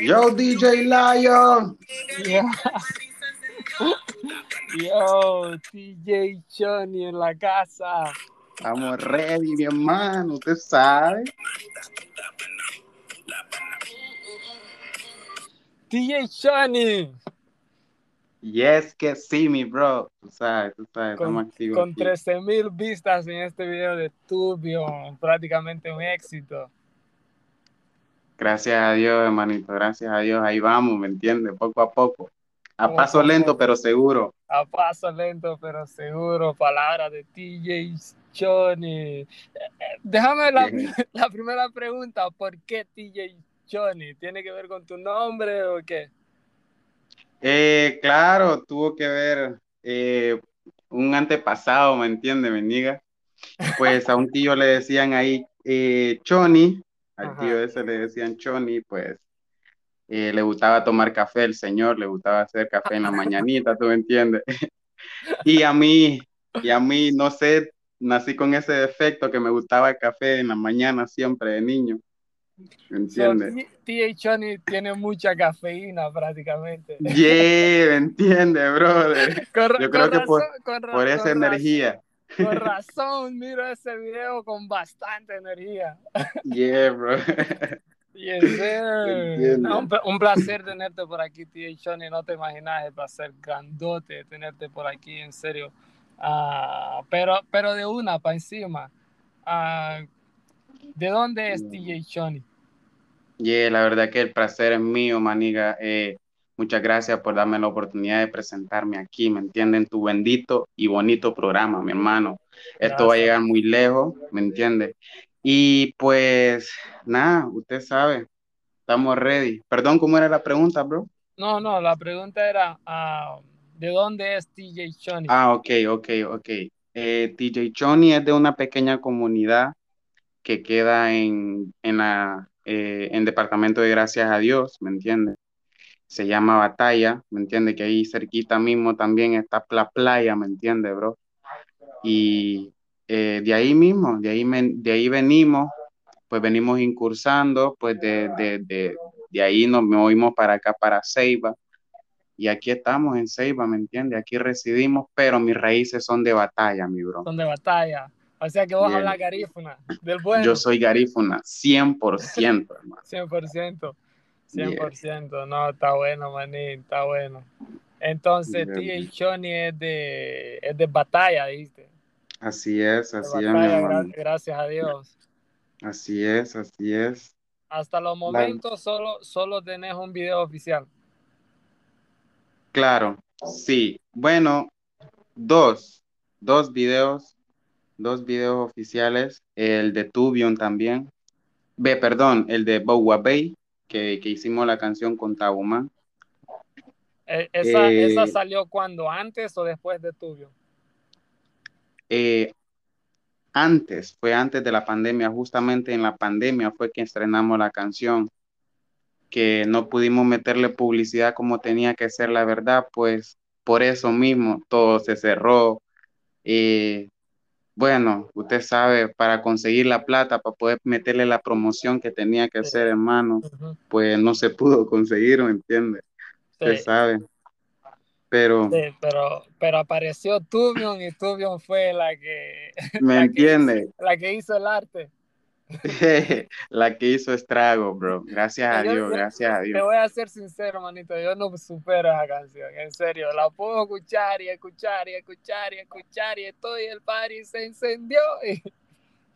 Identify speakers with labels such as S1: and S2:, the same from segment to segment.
S1: Yo, DJ Lion.
S2: Yo, DJ Johnny en la casa.
S1: Estamos ready, mi hermano, usted sabe.
S2: DJ Johnny.
S1: Yes, que sí, mi bro. Tú sabes, tú sabes,
S2: Con,
S1: estamos activos.
S2: con
S1: aquí.
S2: 13 mil vistas en este video de Tubion, prácticamente un éxito.
S1: Gracias a Dios, hermanito, gracias a Dios. Ahí vamos, ¿me entiendes? Poco a poco. A paso lento, pero seguro.
S2: A paso lento, pero seguro, palabras de DJ Johnny. Déjame la, la primera pregunta, ¿por qué DJ Johnny? ¿Tiene que ver con tu nombre o qué?
S1: Eh, claro, tuvo que ver eh, un antepasado, ¿me entiendes, mi niga? Pues a un tío le decían ahí eh, Choni, al
S2: Ajá.
S1: tío ese le decían Choni, pues eh, le gustaba tomar café, el señor le gustaba hacer café en la mañanita, ¿tú me entiendes? Y a mí, y a mí, no sé, nací con ese defecto que me gustaba el café en la mañana siempre de niño, ¿me
S2: So,
S1: entiendes?
S2: T- DJ Johnny tiene mucha cafeína prácticamente.
S1: Yeah, ¿me entiendes, brother?
S2: Con
S1: Yo creo que por-
S2: razón-
S1: Por esa energía.
S2: razón- con razón, miro ese video con bastante energía.
S1: Yeah, bro.
S2: Yes, sir. No, un, pla- un placer tenerte por aquí, DJ Johnny. No te imaginas el placer grandote tenerte por aquí, en serio. Ah, pero, pero de una para encima. Ah, ¿De dónde es DJ Johnny?
S1: Yeah, la verdad que el placer es mío, maniga. Eh, muchas gracias por darme la oportunidad de presentarme aquí, ¿me entienden? Tu bendito y bonito programa, mi hermano. Esto va a llegar muy lejos, ¿me entiende? Y pues, nada, usted sabe, estamos ready. Perdón, ¿cómo era la pregunta, bro?
S2: No, no, la pregunta era, ah, ¿de dónde es DJ Johnny?
S1: Ah, ok, ok, ok. Eh, DJ Johnny es de una pequeña comunidad que queda en, en la, eh, en Departamento de Gracias a Dios, ¿me entiendes? Se llama Batalla, ¿me entiendes? Que ahí cerquita mismo también está la playa, ¿me entiendes, bro? Y eh, de ahí mismo, de ahí, men- de ahí venimos, pues venimos incursando, pues de, de, de, de ahí nos movimos para acá, para Ceiba, y aquí estamos en Ceiba, ¿me entiendes? Aquí residimos, pero mis raíces son de batalla, mi bro.
S2: Son de batalla. O sea que vos
S1: Bien.
S2: hablas garífuna, del bueno.
S1: Yo soy garífuna, 100%, hermano.
S2: 100%.
S1: Yeah.
S2: 100%. No, está bueno, manín, está bueno. Entonces,
S1: Bien.
S2: DJ Johnny es de, es de batalla, ¿viste?
S1: Así es, así es,
S2: batalla, gra- gracias a Dios.
S1: Así es, así es.
S2: Hasta los momentos solo, solo tenés un video oficial.
S1: Claro, sí. Bueno, dos, dos videos, dos videos oficiales. El de Tubion también. Ve, perdón, el de Bowa Bay, que, que hicimos la canción con Tabuman.
S2: Eh, esa,
S1: Eh,
S2: ¿Esa salió cuando? ¿Antes o después de Tubio?
S1: Eh, antes, fue antes de la pandemia, justamente en la pandemia fue que estrenamos la canción, que no pudimos meterle publicidad como tenía que ser la verdad, pues por eso mismo todo se cerró. Eh, bueno, usted sabe, para conseguir la plata, para poder meterle la promoción que tenía que hacer, hermano,
S2: Ujú.
S1: pues no se pudo conseguir, ¿me entiende? Usted
S2: Sí,
S1: sabe. Pero,
S2: sí, pero, pero apareció Tubion y Tubion fue la que,
S1: ¿me
S2: la que
S1: entiende?
S2: la que hizo el arte.
S1: La que hizo estrago, bro. Gracias a
S2: Yo-
S1: Dios, gracias a
S2: Te
S1: Dios.
S2: voy a ser sincero, manito, yo no supero esa canción, en serio, la puedo escuchar y escuchar y escuchar y escuchar y estoy el party se encendió y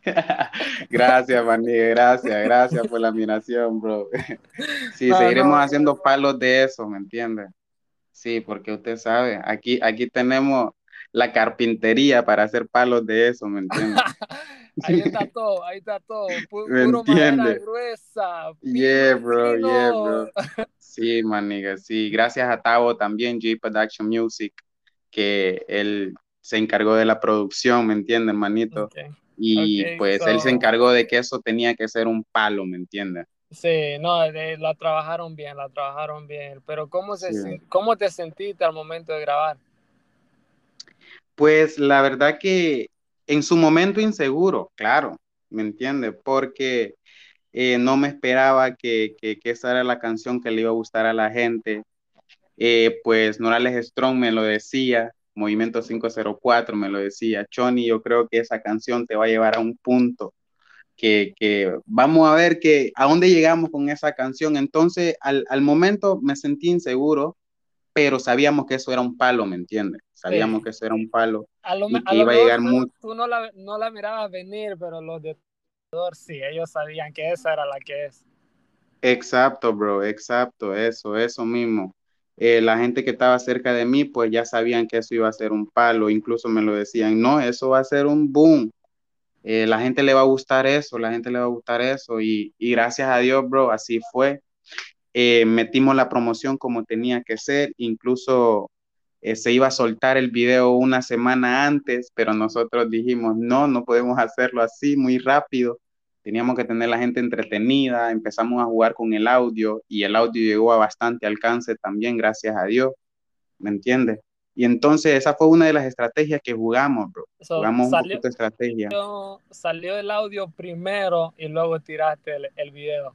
S1: Gracias, maní, gracias, gracias por la admiración, bro. Sí,
S2: No,
S1: seguiremos
S2: no.
S1: haciendo palos de eso, ¿me entiende? Sí, porque usted sabe, aquí, aquí tenemos la carpintería para hacer palos de eso, ¿me entiende?
S2: Ahí está todo, ahí está todo, pu-
S1: ¿Me
S2: puro madera
S1: entiende?
S2: gruesa,
S1: Yeah, bro,
S2: fino.
S1: yeah, bro. Sí, maniga, sí. Gracias a Tavo también, G Production Music, que él se encargó de la producción, ¿me entiende, hermanito?
S2: Ok.
S1: Y
S2: Ok,
S1: pues él se
S2: so-
S1: encargó de que eso tenía que ser un palo, ¿me entiendes?
S2: Sí, no, de- la trabajaron bien, la trabajaron bien, pero ¿cómo, se,
S1: Sí.
S2: ¿cómo te sentiste al momento de grabar?
S1: Pues la verdad que en su momento inseguro, claro, ¿me entiendes? Porque eh, no me esperaba que, esa era la canción que le iba a gustar a la gente. Eh, pues Norales Strong me lo decía, Movimiento 504 me lo decía, Choni, yo creo que esa canción te va a llevar a un punto que, que vamos a ver que a dónde llegamos con esa canción. Entonces, al momento me sentí inseguro, pero sabíamos que eso era un palo, ¿me entiendes? Sabíamos sí. que eso era un palo
S2: a lo,
S1: y
S2: a
S1: que iba a llegar
S2: tú,
S1: mucho.
S2: Tú no la, no la mirabas venir, pero los de sí, ellos sabían que esa era la que es.
S1: Exacto, bro, exacto, eso, eso mismo. Eh, la gente que estaba cerca de mí, pues ya sabían que eso iba a ser un palo, incluso me lo decían, no, eso va a ser un boom. Eh, la gente le va a gustar eso, la gente le va a gustar eso, y, y gracias a Dios, bro, así fue. Eh, metimos la promoción como tenía que ser, incluso eh, se iba a soltar el video una semana antes, pero nosotros dijimos, no, no podemos hacerlo así muy rápido, teníamos que tener la gente entretenida, empezamos a jugar con el audio y el audio llegó a bastante alcance también, gracias a Dios, ¿me entiendes? Y entonces esa fue una de las estrategias que jugamos, bro. So, jugamos salió, un poquito de estrategia.
S2: Salió el audio primero y luego tiraste el, el video.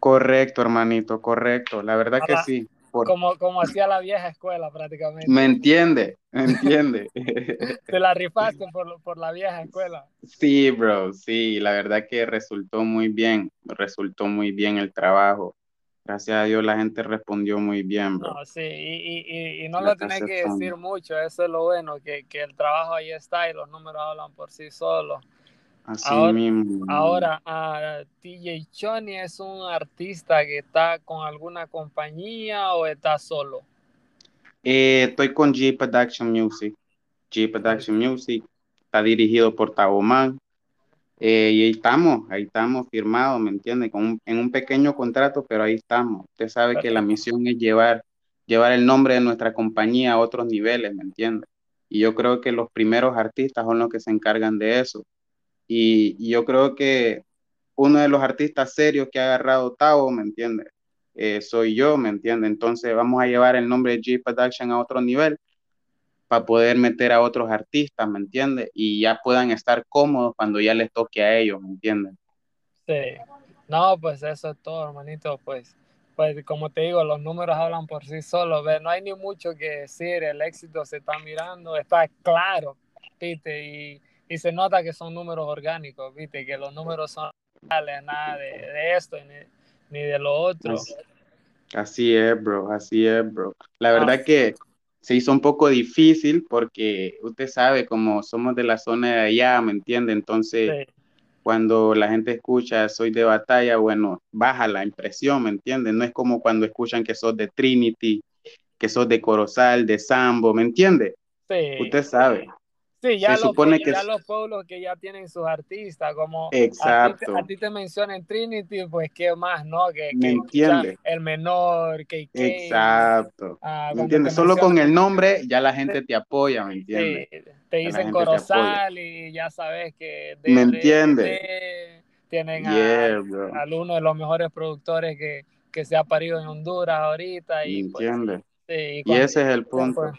S1: Correcto, hermanito, correcto. La verdad Ahora, que sí.
S2: Por... Como, como hacía la vieja escuela prácticamente.
S1: Me entiende, me entiende.
S2: Te la rifaste por, por, la vieja escuela.
S1: Sí, bro, sí, la verdad que resultó muy bien, resultó muy bien el trabajo. Gracias a Dios la gente respondió muy bien, bro.
S2: No, sí, y, y, y no lo tenés que decir mucho, eso es lo bueno, que, que el trabajo ahí está y los números hablan por sí solos.
S1: Así
S2: ahora,
S1: mismo.
S2: Ahora, uh, TJ Choni es un artista que está con alguna compañía o está solo?
S1: Eh, estoy con G Production Music. G Production Music está dirigido por Taboman. Eh, y ahí estamos, ahí estamos firmados, ¿me entiende? Con un, en un pequeño contrato, pero ahí estamos. Usted sabe Perfecto. que la misión es llevar, llevar el nombre de nuestra compañía a otros niveles, ¿me entiende? Y yo creo que los primeros artistas son los que se encargan de eso. Y, y, yo creo que uno de los artistas serios que ha agarrado Tavo, ¿me entiende? Eh, soy yo, ¿me entiende? Entonces vamos a llevar el nombre de G Production a otro nivel para poder meter a otros artistas, ¿me entiende? Y ya puedan estar cómodos cuando ya les toque a ellos, ¿me entienden?
S2: Sí. No, pues eso es todo, hermanito, pues. Pues como te digo, los números hablan por sí solos, ¿ves? no hay ni mucho que decir, el éxito se está mirando, está claro, ¿viste? Y y se nota que son números orgánicos, viste, que los números son reales, nada de, de esto ni, ni, de lo otro.
S1: Así, así, es, bro, así es, bro. La verdad ah. que se hizo un poco difícil porque usted sabe, como somos de la zona de allá, ¿me entiende? Entonces, sí. cuando la gente escucha soy de batalla, bueno, baja la impresión, ¿me entiende? No es como cuando escuchan que sos de Trinity, que sos de Corozal, de Sambo, ¿me entiende?
S2: Sí.
S1: Usted sabe.
S2: Sí, ya, se los, supone que ya los pueblos que ya tienen sus artistas, como
S1: Exacto.
S2: A, ti, te mencionan Trinity, pues qué más, ¿no? Que,
S1: ¿Me
S2: que
S1: entiende?
S2: El menor, que
S1: Exacto. Uh, ¿Me entiendes? Solo con el nombre ya la gente te apoya, ¿me entiendes?
S2: Sí, te dicen Corozal y ya sabes que...
S1: De, ¿Me entiende?
S2: tienen yeah, a, a, uno de los mejores productores que, que se ha parido en Honduras ahorita. Y,
S1: ¿Me entiende?
S2: Pues, sí,
S1: y, ese es el punto.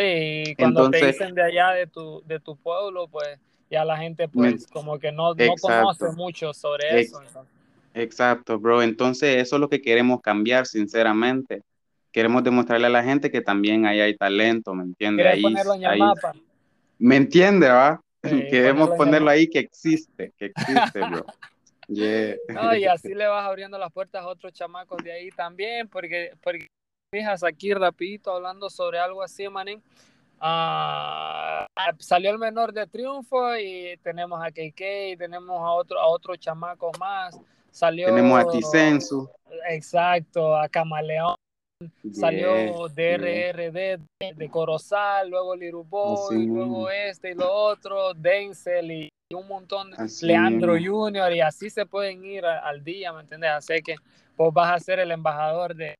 S2: Sí, cuando Entonces, te dicen de allá de tu, de tu pueblo, pues ya la gente pues me, como que no, no conoce mucho sobre eso. Entonces.
S1: Exacto, bro. Entonces eso es lo que queremos cambiar, sinceramente. Queremos demostrarle a la gente que también ahí hay talento, ¿me entiendes?
S2: Ahí, ponerlo en el ahí, mapa?
S1: ¿Me entiende, va? Sí, Queremos ponerlo ahí que existe, que existe, bro. Yeah.
S2: No, y así le vas abriendo las puertas a otros chamacos de ahí también, porque, porque fijas aquí rapidito hablando sobre algo así, manín. Uh, salió el menor de triunfo y tenemos a KK, tenemos a otro a otros chamacos más. Salió
S1: tenemos a Ticensu.
S2: Exacto, a Camaleón. Yeah, salió DRRD yeah. de, de, Corozal, luego Liruboy, luego este y lo otro, Denzel y un montón, así Leandro. Junior, y así se pueden ir a, al día, ¿me entiendes? Así que vos vas a ser el embajador de,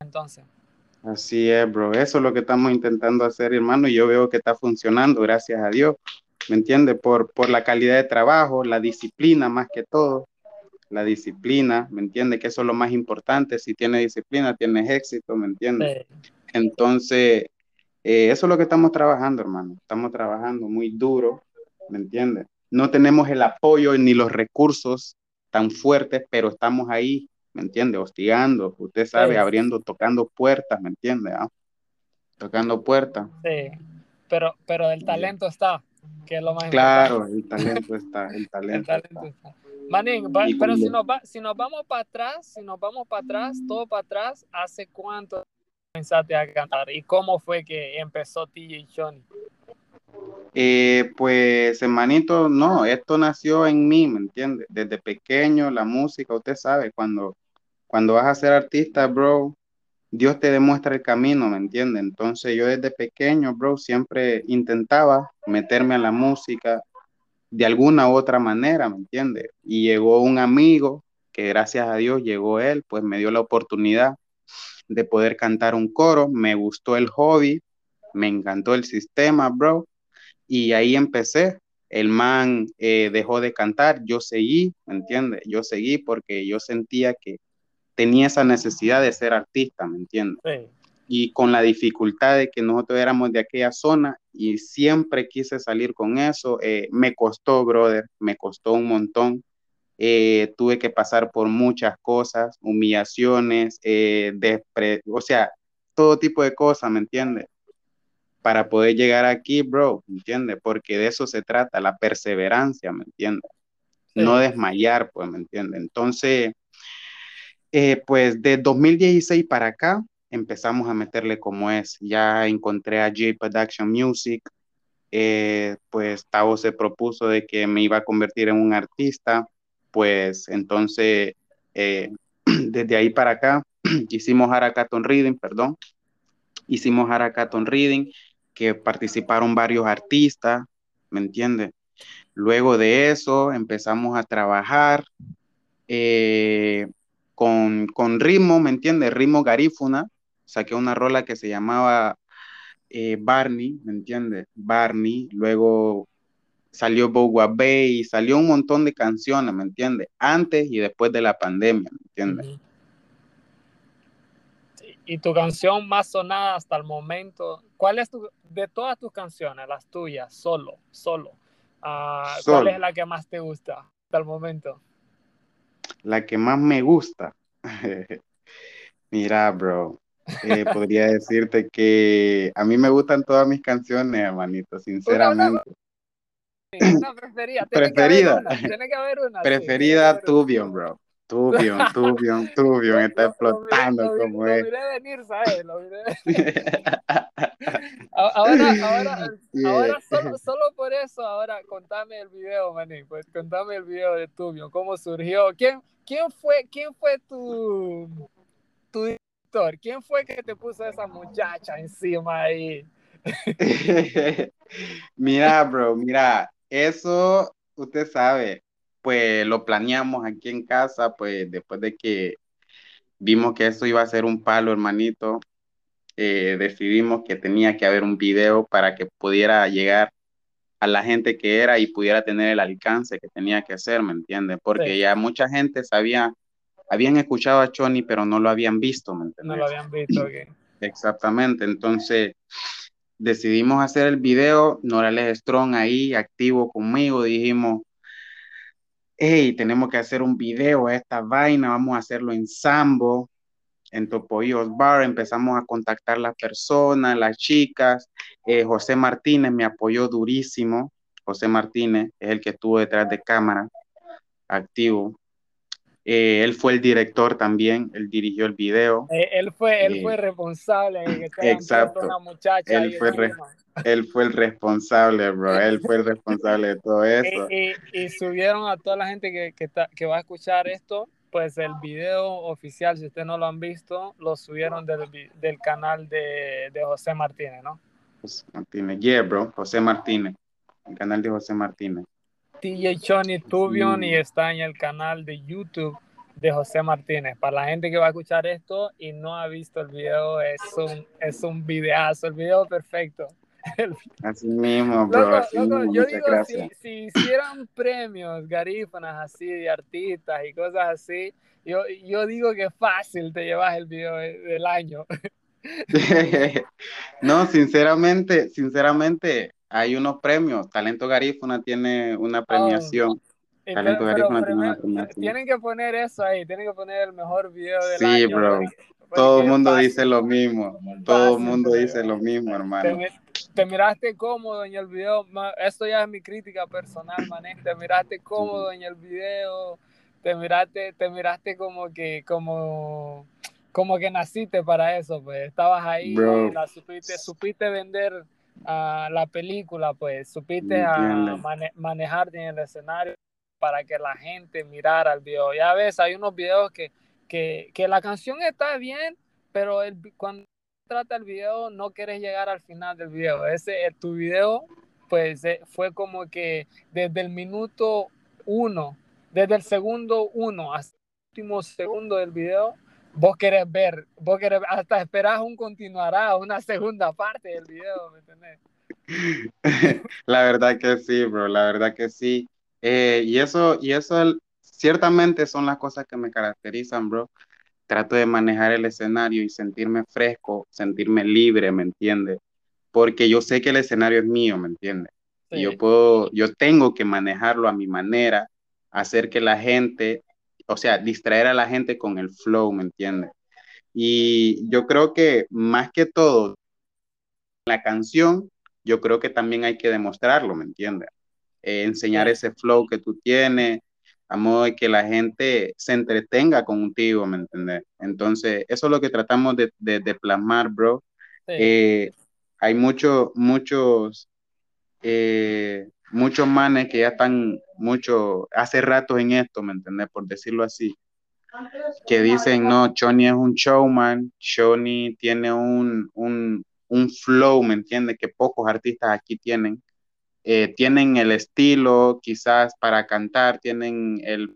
S2: entonces.
S1: Así es, bro. Eso es lo que estamos intentando hacer, hermano, y yo veo que está funcionando, gracias a Dios. ¿Me entiende? Por, por la calidad de trabajo, la disciplina más que todo. La disciplina, ¿me entiende? Que eso es lo más importante. Si tienes disciplina, tienes éxito, ¿me entiende? Sí. Entonces, eh, eso es lo que estamos trabajando, hermano. Estamos trabajando muy duro, ¿me entiende? No tenemos el apoyo ni los recursos tan fuertes, pero estamos ahí, ¿me entiende? Hostigando, usted sabe, abriendo, tocando puertas, ¿me entiende? Ah? Tocando puertas.
S2: Sí, pero, pero el talento está, que es lo más
S1: claro, importante. Claro, el talento está, el talento, está.
S2: Manín, pero si nos, va, si nos vamos para atrás, si nos vamos para atrás, todo para atrás, ¿hace cuánto comenzaste a cantar? ¿Y cómo fue que empezó TJ Johnny?
S1: Eh, pues, hermanito, no, esto nació en mí, ¿me entiendes? Desde pequeño, la música, usted sabe, cuando, cuando vas a ser artista, bro, Dios te demuestra el camino, ¿me entiendes? Entonces yo desde pequeño, bro, siempre intentaba meterme a la música, de alguna u otra manera, ¿me entiendes? Y llegó un amigo, que gracias a Dios llegó él, pues me dio la oportunidad de poder cantar un coro, me gustó el hobby, me encantó el sistema, bro, y ahí empecé. El man eh, dejó de cantar, yo seguí, ¿me entiendes? Yo seguí porque yo sentía que tenía esa necesidad de ser artista, ¿me entiendes? Sí y con la dificultad de que nosotros éramos de aquella zona y siempre quise salir con eso. Eh, me costó, brother, me costó un montón. Eh, tuve que pasar por muchas cosas, humillaciones, eh, o sea, todo tipo de cosas, ¿me entiendes? Para poder llegar aquí, bro, ¿me entiendes? Porque de eso se trata, la perseverancia, ¿me entiendes? No desmayar, pues, ¿me entiendes? Entonces, pues de 2016 para acá, empezamos a meterle como es. Ya encontré a J Production Music, eh, pues Tavo se propuso de que me iba a convertir en un artista, pues entonces eh, desde ahí para acá hicimos Haracaton Reading, perdón, hicimos Haracaton Reading, que participaron varios artistas, ¿me entiendes? Luego de eso empezamos a trabajar eh, con, con ritmo, ¿me entiendes? Ritmo garífuna, saqué una rola que se llamaba eh, Barney, ¿me entiendes? Barney, luego salió Bowa Bay, salió un montón de canciones, ¿me entiendes? Antes y después de la pandemia, ¿me entiendes?
S2: Y tu canción más sonada hasta el momento, ¿cuál es tu, de todas tus canciones, las tuyas, solo, solo, uh, ¿cuál es la que más te gusta hasta el momento?
S1: La que más me gusta. Mira, bro, eh, podría decirte que a mí me gustan todas mis canciones, hermanito, sinceramente.
S2: Una, preferida.
S1: preferida.
S2: Tiene que haber una.
S1: Preferida, Tubion, bro. Tubion, Tubion, Tubion, está explotando como es.
S2: Lo miré venir, ¿sabes? Lo miré ahora, ahora, ahora solo, solo, por eso, ahora contame el video, maní, pues contame el video de Tubion, cómo surgió, quién, quién fue, quién fue tu, tu ¿quién fue que te puso esa muchacha encima ahí?
S1: mira, bro, mira, eso usted sabe, pues lo planeamos aquí en casa, pues después de que vimos que eso iba a ser un palo, hermanito, eh, decidimos que tenía que haber un video para que pudiera llegar a la gente que era y pudiera tener el alcance que tenía que hacer, ¿me entiendes? Porque ya mucha gente sabía habían escuchado a Choni, pero no lo habían visto, ¿me
S2: No lo habían visto.
S1: Exactamente, entonces decidimos hacer el video, Norales Strong ahí, activo conmigo, dijimos, hey, tenemos que hacer un video a esta vaina, vamos a hacerlo en Sambo, en Topoyos Bar, empezamos a contactar las personas, las chicas, eh, José Martínez me apoyó durísimo, José Martínez es el que estuvo detrás de cámara, activo, eh, él fue el director también, él dirigió el video.
S2: Eh, él fue, él fue eh, responsable de que
S1: exacto.
S2: una muchacha.
S1: Él fue, él fue el responsable, bro. Él fue el responsable de todo eso.
S2: Y, subieron a toda la gente que, que, que, va a escuchar esto, pues el video oficial, si ustedes no lo han visto, lo subieron del, del canal de, de, José Martínez, ¿no?
S1: José Martínez, yeah, bro. José Martínez. El canal de José Martínez.
S2: TJ Choni Tubion y está en el canal de YouTube de José Martínez. Para la gente que va a escuchar esto y no ha visto el video, es un, es un videazo, el video perfecto.
S1: Así mismo, bro.
S2: yo digo, si, si, hicieran premios garífanas así de artistas y cosas así, yo, yo digo que fácil te llevas el video del año.
S1: no, sinceramente, sinceramente, hay unos premios. Talento Garífuna tiene una premiación. Talento
S2: pero,
S1: Garífuna
S2: pero
S1: tiene una
S2: primero,
S1: premiación.
S2: tienen que poner eso ahí, tienen que poner el mejor video del
S1: Sí,
S2: año.
S1: bro.
S2: porque-
S1: Todo el mundo
S2: fácil,
S1: dice lo mismo. Todo el mundo dice lo mismo, hermano.
S2: te miraste cómodo en el video. Esto ya es mi crítica personal, mané. Te miraste cómodo en el video. Te miraste, te miraste como que, como, como que naciste para eso, pues. Estabas ahí,
S1: Bro.
S2: la supiste, supiste vender ah, la película, pues. Supiste
S1: ¿Me
S2: a mane- manejarte en el escenario para que la gente mirara el video. Ya ves, hay unos videos que, que, que la canción está bien, pero el, cuando trata el video no quieres llegar al final del video. Ese, eh, tu video, pues eh, fue como que desde el minuto uno, desde el segundo uno hasta el último segundo del video, vos querés ver, vos querés, hasta esperás un continuará, una segunda parte del video, ¿me entendés?
S1: La verdad que sí, bro, la verdad que sí. Eh, y eso, y eso ciertamente son las cosas que me caracterizan, bro. Trato de manejar el escenario y sentirme fresco, sentirme libre, ¿me entiendes? Porque yo sé que el escenario es mío, ¿me entiendes? Y yo
S2: Sí,
S1: puedo, yo tengo que manejarlo a mi manera, hacer que la gente, o sea, distraer a la gente con el flow, ¿me entiendes? Y yo creo que más que todo, la canción, yo creo que también hay que demostrarlo, ¿me entiendes? Eh, enseñar ese flow que tú tienes, a modo de que la gente se entretenga contigo, ¿me entiendes? Entonces, eso es lo que tratamos de, de- de plasmar, bro.
S2: sí,
S1: Eh, hay muchos, muchos, eh, muchos manes que ya están mucho, hace rato en esto, ¿me entendés? Por decirlo así, que dicen, no, Johnny es un showman, Johnny tiene un, un, un flow, ¿me entiendes? Que pocos artistas aquí tienen. Eh, tienen el estilo, quizás para cantar, tienen el,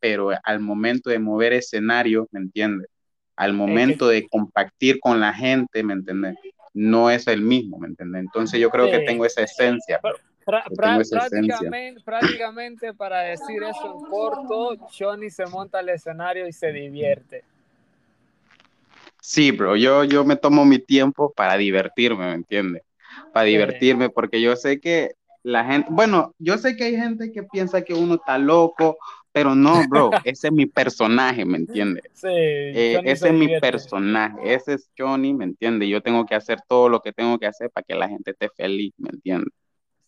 S1: pero al momento de mover escenario, ¿me entiendes? Al momento de compartir con la gente, ¿me entiendes? No es el mismo, ¿me entiendes? Entonces yo creo que tengo esa esencia,
S2: Pra- pra- pra- prácticamente, prácticamente para decir eso en corto, Johnny se monta al escenario y se divierte.
S1: Sí, bro, yo, yo me tomo mi tiempo para divertirme, ¿me entiendes? Para divertirme, porque yo sé que la gente, bueno, yo sé que hay gente que piensa que uno está loco, pero no, bro, ese es mi personaje, ¿me entiendes?
S2: sí,
S1: Eh, ese
S2: se
S1: es mi personaje, ese es Johnny, ¿me entiendes? Yo tengo que hacer todo lo que tengo que hacer para que la gente esté feliz, ¿me entiendes?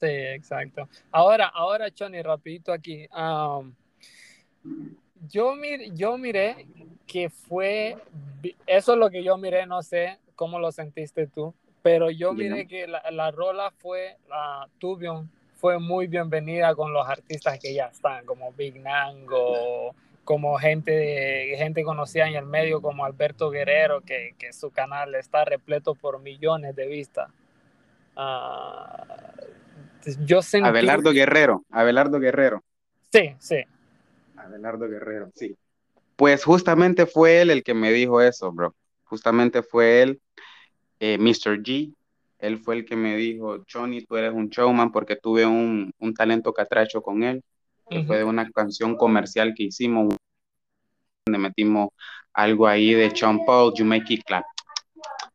S2: Sí, exacto. Ahora, ahora, Johnny, rapidito aquí. um, yo, mir- yo miré que fue, eso es lo que yo miré, no sé cómo lo sentiste tú, pero yo miré que la, la rola fue, la Tubion, fue muy bienvenida con los artistas que ya están, como Big Nango, como gente, gente conocida en el medio como Alberto Guerrero, que, que su canal está repleto por millones de vistas. Ah, yo sentí...
S1: Abelardo Guerrero, Abelardo Guerrero,
S2: Sí, sí.
S1: Abelardo Guerrero, sí. Pues justamente fue él el que me dijo eso, bro. Justamente fue él, eh, Mr. G. Él fue el que me dijo, Johnny, tú eres un showman porque tuve un, un talento catracho con él, que fue de una canción comercial que hicimos, donde metimos algo ahí de Sean Paul, You Make It Clap.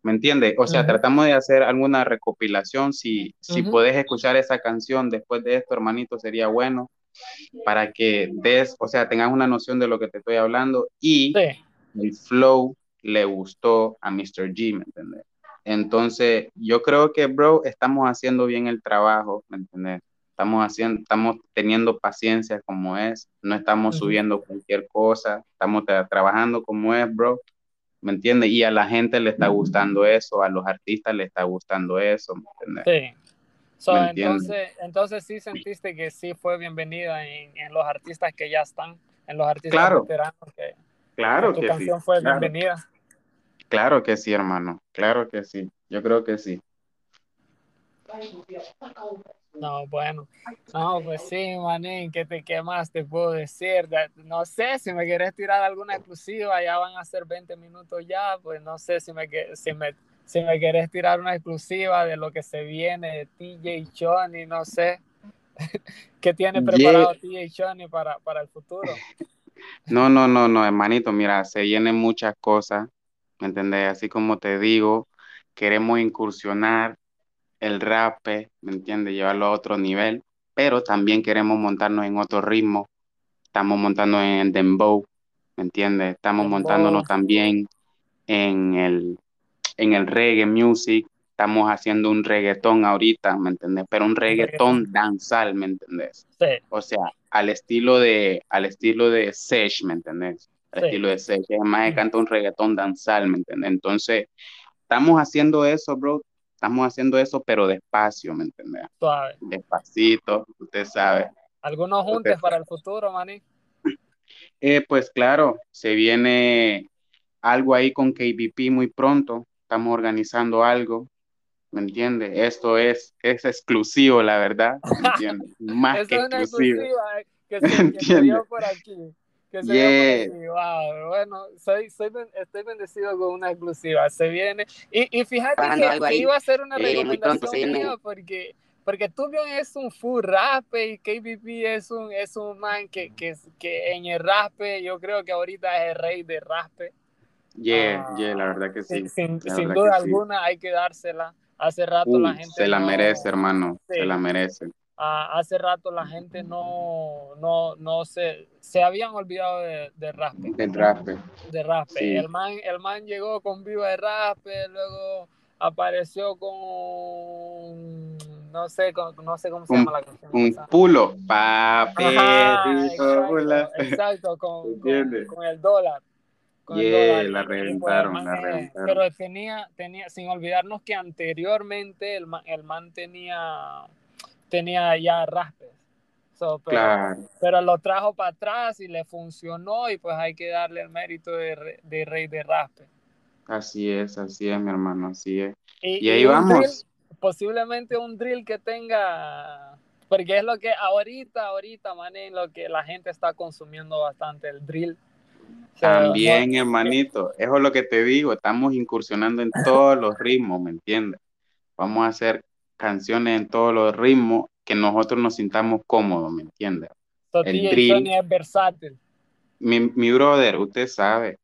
S1: ¿Me entiendes? O sea,
S2: Ujú.
S1: tratamos de hacer alguna recopilación. Si, si puedes escuchar esa canción después de esto, hermanito, sería bueno para que des, o sea, tengas una noción de lo que te estoy hablando y
S2: Sí,
S1: el flow le gustó a Mr. G, ¿me entiendes? Entonces, yo creo que, bro, estamos haciendo bien el trabajo, ¿me entiendes? Estamos haciendo, estamos teniendo paciencia como es, no estamos subiendo cualquier cosa, estamos tra- trabajando como es, bro, ¿me entiendes? Y a la gente le está gustando eso, a los artistas le está gustando eso, ¿me entiendes?
S2: sí. So,
S1: ¿Me entiendes?
S2: entonces, entonces sí sentiste que sí fue bienvenida en, en los artistas que ya están, en los artistas
S1: Claro,
S2: veteranos, que, que
S1: claro
S2: tu
S1: que sí,
S2: canción fue
S1: claro,
S2: bienvenida.
S1: claro que sí, hermano, claro que sí, yo creo que sí.
S2: No, bueno. No, pues sí, manín, ¿qué, te, ¿qué más te puedo decir? De- No sé, si me quieres tirar alguna exclusiva, ya van a ser 20 minutos ya, pues no sé si me, si me, si me quieres tirar una exclusiva de lo que se viene de TJ Johnny, no sé. ¿Qué tiene
S1: Yeah.
S2: preparado TJ Johnny para, para el futuro?
S1: No, no, no, no, hermanito, mira, se vienen muchas cosas, ¿me entendés? Así como te digo, queremos incursionar el rap, ¿me entiendes? Llevarlo a otro nivel. pero también queremos montarnos en otro ritmo. Estamos montando en dembow, ¿me entiendes? Estamos montándonos también en el, en el reggae music. Estamos haciendo un reggaetón ahorita, ¿me entiendes? Pero un reggaetón danzal, ¿me entendés?
S2: Sí.
S1: O sea, al estilo de, al estilo de Sesh, ¿me entendés? Al estilo de Sesh. Además, me canta un reggaetón danzal, ¿me entiendes? Entonces, estamos haciendo eso, bro. Estamos haciendo eso, pero despacio, ¿me entiendes?
S2: Suave.
S1: Despacito, usted sabe.
S2: ¿Algunos juntos para el futuro, Maní?
S1: Eh, pues claro, se viene algo ahí con KBP muy pronto. Estamos organizando algo. ¿Me entiendes? Esto es, es exclusivo, la verdad. ¿Me entiendes? Más que exclusivo.
S2: Eh, que se, que se dio por aquí. Que se yeah. Wow. Bueno, soy, soy, estoy bendecido con una exclusiva. Se viene. Y, y fíjate que, que, iba a ser una eh, recomendación mía porque porque Tubion es un full rape y KBP es un, es un man que, que, que en el raspe, yo creo que ahorita es el rey de raspe.
S1: Yeah, uh, yeah, la verdad que sí.
S2: Sin, sin duda alguna sí. hay que dársela. Hace rato uh, la gente.
S1: Se la no, merece, hermano. Sí. Se la merece. Uh,
S2: hace rato la gente no, no, no se, se habían olvidado de, de raspe.
S1: De raspe.
S2: De raspe. Sí. El, man, el man llegó con viva de raspe, luego apareció con no sé, no sé cómo se
S1: un,
S2: llama la canción.
S1: Un pulo, papi.
S2: Exacto, exacto, con, con, con, el dólar.
S1: Con yeah, el dólar. la reventaron, la reventaron.
S2: Pero tenía, tenía, sin olvidarnos que anteriormente el man, el man tenía, tenía ya raspes. So, pero,
S1: claro.
S2: pero lo trajo para atrás y le funcionó y pues hay que darle el mérito de, de rey de raspe.
S1: Así es, así es, mi hermano, así es.
S2: Y,
S1: y ahí
S2: y
S1: vamos.
S2: Drill, posiblemente un drill que tenga, porque es lo que ahorita, ahorita, man, es lo que la gente está consumiendo bastante, el drill.
S1: También, o sea, hermanito, eso es lo que te digo, estamos incursionando en todos los ritmos, ¿me entiendes? Vamos a hacer canciones en todos los ritmos que nosotros nos sintamos cómodos, ¿me entiendes?
S2: So, el drill es versátil.
S1: Mi, mi brother, usted sabe,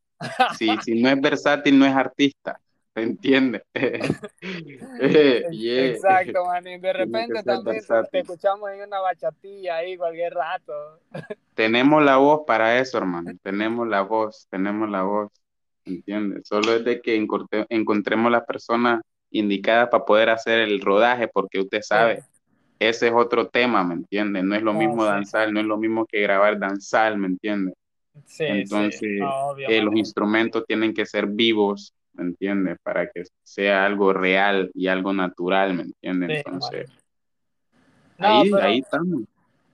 S1: si, si no es versátil, no es artista. ¿Se entiende?
S2: yeah. Exacto, man. Y de repente también te escuchamos en una bachatilla ahí cualquier rato.
S1: tenemos la voz para eso, hermano. Tenemos la voz, tenemos la voz. ¿Entiendes? Solo es de que encontremos las personas indicadas para poder hacer el rodaje, porque usted sabe, sí. ese es otro tema, ¿me entiende? No es lo mismo sí. danzar, no es lo mismo que grabar danzar, ¿me entiende?
S2: Sí,
S1: Entonces, eh, los instrumentos tienen que ser vivos, ¿me entiendes? Para que sea algo real y algo natural, ¿me entiendes? Sí, Entonces,
S2: no,
S1: ahí,
S2: pero,
S1: ahí estamos.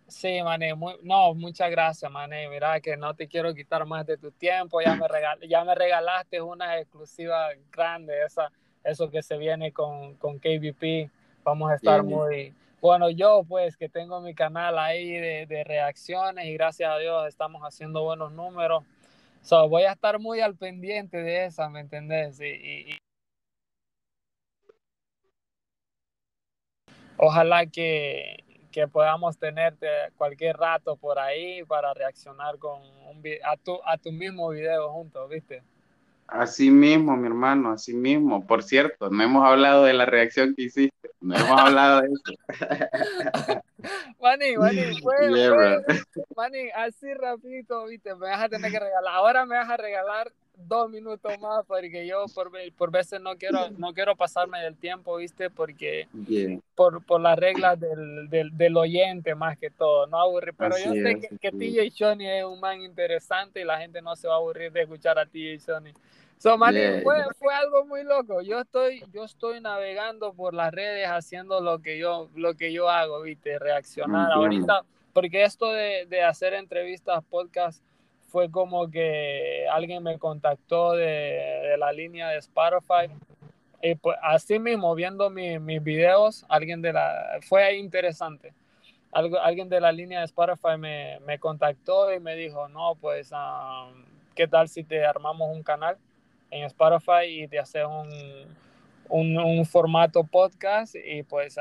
S2: Sí, mané, muy, no, muchas gracias, mané. Mira que no te quiero quitar más de tu tiempo, ya me, regal, ya me regalaste una exclusiva grande, esa, eso que se viene con, con KBP. Vamos a estar muy... Bueno, yo pues que tengo mi canal ahí de, de reacciones y gracias a Dios estamos haciendo buenos números So, voy a estar muy al pendiente de esa, ¿me entendés? Y, y, y... Ojalá que, que, podamos tenerte cualquier rato por ahí para reaccionar con un, a, tu, a tu mismo video juntos, ¿viste?
S1: Así mismo, mi hermano, así mismo. Por cierto, no hemos hablado de la reacción que hiciste, no hemos hablado de eso.
S2: Mani, Mani, fue, yeah, fue, Mani, así rapidito, viste, me vas a tener que regalar. Ahora me vas a regalar dos minutos más porque yo por, por veces no quiero, no quiero pasarme del tiempo, viste, porque
S1: yeah.
S2: por, por las reglas del, del, del, oyente más que todo, no aburrir. Pero así yo sé es, que, que TJ Shoney es un man interesante y la gente no se va a aburrir de escuchar a TJ Shoney. So, Manny, yeah, fue, fue, algo muy loco. Yo estoy, yo estoy navegando por las redes haciendo lo que yo, lo que yo hago, viste, reaccionar. Mm, Ahorita, porque esto de, de, hacer entrevistas, podcast, fue como que alguien me contactó de, la línea de Spotify. Y pues así mismo, viendo mi, mis videos, alguien de la, fue interesante. Algo, alguien de la línea de Spotify me, me contactó y me dijo, no, pues, um, ¿qué tal si te armamos un canal? en Spotify y de hacer un, un, formato podcast y pues,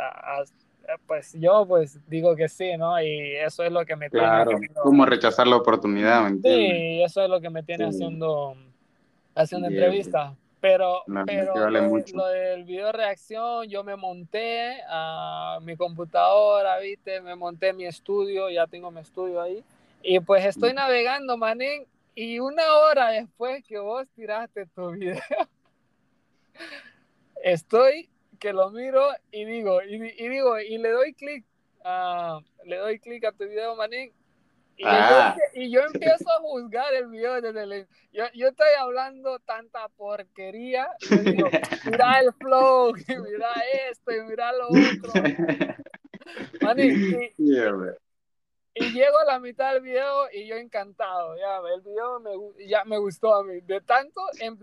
S2: pues yo pues digo que sí, ¿no? Y eso es lo que me
S1: claro, tiene haciendo... ¿Cómo rechazar la oportunidad? ¿me
S2: sí, eso es lo que me tiene sí. haciendo, haciendo yeah, entrevistas. Pero, pero lo, del video reacción, yo me monté a mi computadora, ¿viste? Me monté mi estudio, ya tengo mi estudio ahí. Y pues estoy navegando, manín, y una hora después que vos tiraste tu video, estoy que lo miro y digo, y, digo, y le doy clic, le doy clic a tu video, manín, Ah. Y, yo, empiezo a juzgar el video desde el, yo, yo, estoy hablando tanta porquería y digo, mira el flow, y mira esto, y mira lo otro. y, llego a la mitad del video y yo encantado, ya, el video me, ya me gustó a mí. De tanto, em,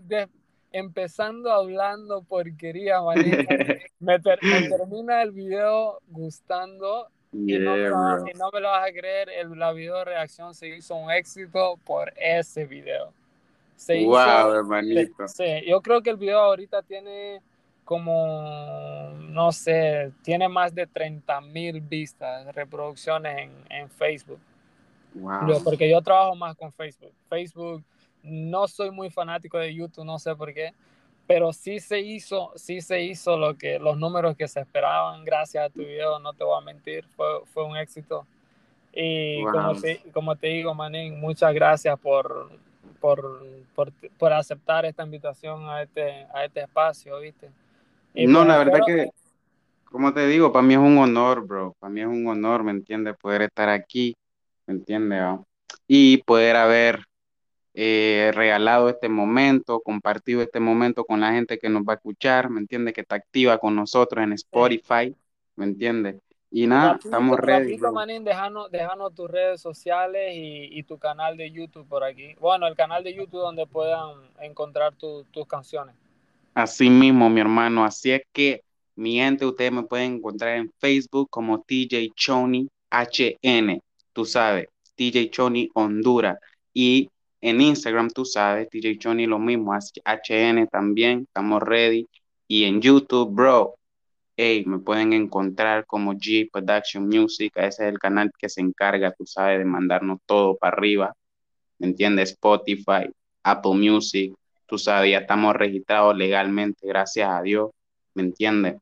S2: empezando hablando porquería, me, me termina el video gustando y, no me lo, vas a creer, el, la video reacción se hizo un éxito por ese video. Se
S1: wow, hermanito.
S2: Sí, yo creo que el video ahorita tiene como, no sé, tiene más de 30 mil vistas, reproducciones en, en Facebook. Wow. porque yo trabajo más con Facebook. Facebook, no soy muy fanático de YouTube, no sé por qué pero sí se hizo, sí se hizo lo que, los números que se esperaban gracias a tu video, no te voy a mentir, fue, fue un éxito. Y como, te, como te digo, Manín, muchas gracias por, por, por, por, aceptar esta invitación a este, a este espacio, ¿viste?
S1: no, la verdad que, como te digo, para mí es un honor, bro, para mí es un honor, ¿me entiendes? Poder estar aquí, ¿me entiendes? Y poder haber eh, regalado este momento, compartido este momento con la gente que nos va a escuchar, ¿me entiende? Que está activa con nosotros en Spotify, ¿me entiende? Y nada, estamos ready.
S2: Manín, déjanos, tus redes sociales y, tu canal de YouTube por aquí. Bueno, el canal de YouTube donde puedan encontrar tus canciones.
S1: Así mismo, mi hermano. Así es que, mi gente, ustedes me pueden encontrar en Facebook como TJ Choni HN. Tú sabes, TJ Choni Honduras. Y en Instagram, tú sabes, DJ Johnny lo mismo, HN también, estamos ready. Y en YouTube, bro, hey, me pueden encontrar como G Production Music, ese es el canal que se encarga, tú sabes, de mandarnos todo para arriba, ¿me entiendes? Spotify, Apple Music, tú sabes, ya estamos registrados legalmente, gracias a Dios, ¿me entiendes?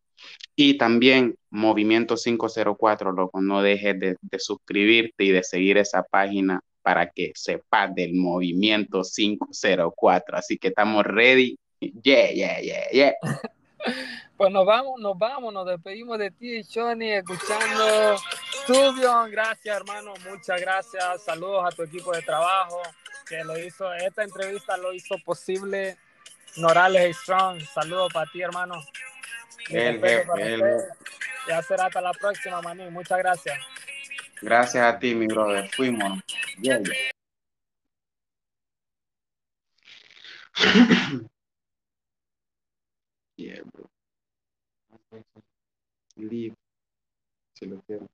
S1: Y también Movimiento 504, loco, no dejes de, de suscribirte y de seguir esa página para que sepas del movimiento 504. Así que estamos ready. Yeah, yeah, yeah, yeah.
S2: Pues nos vamos, nos vamos, nos despedimos de ti, Johnny, escuchando Studio. Gracias, hermano, muchas gracias. Saludos a tu equipo de trabajo que lo hizo, esta entrevista lo hizo posible. Norales Strong, saludos para ti, hermano.
S1: El jefe,
S2: Ya será hasta la próxima, maní. Muchas gracias.
S1: Gracias a ti, mi brother. Fuimos. Yeah, yeah. bro. Leave. Si lo quiero.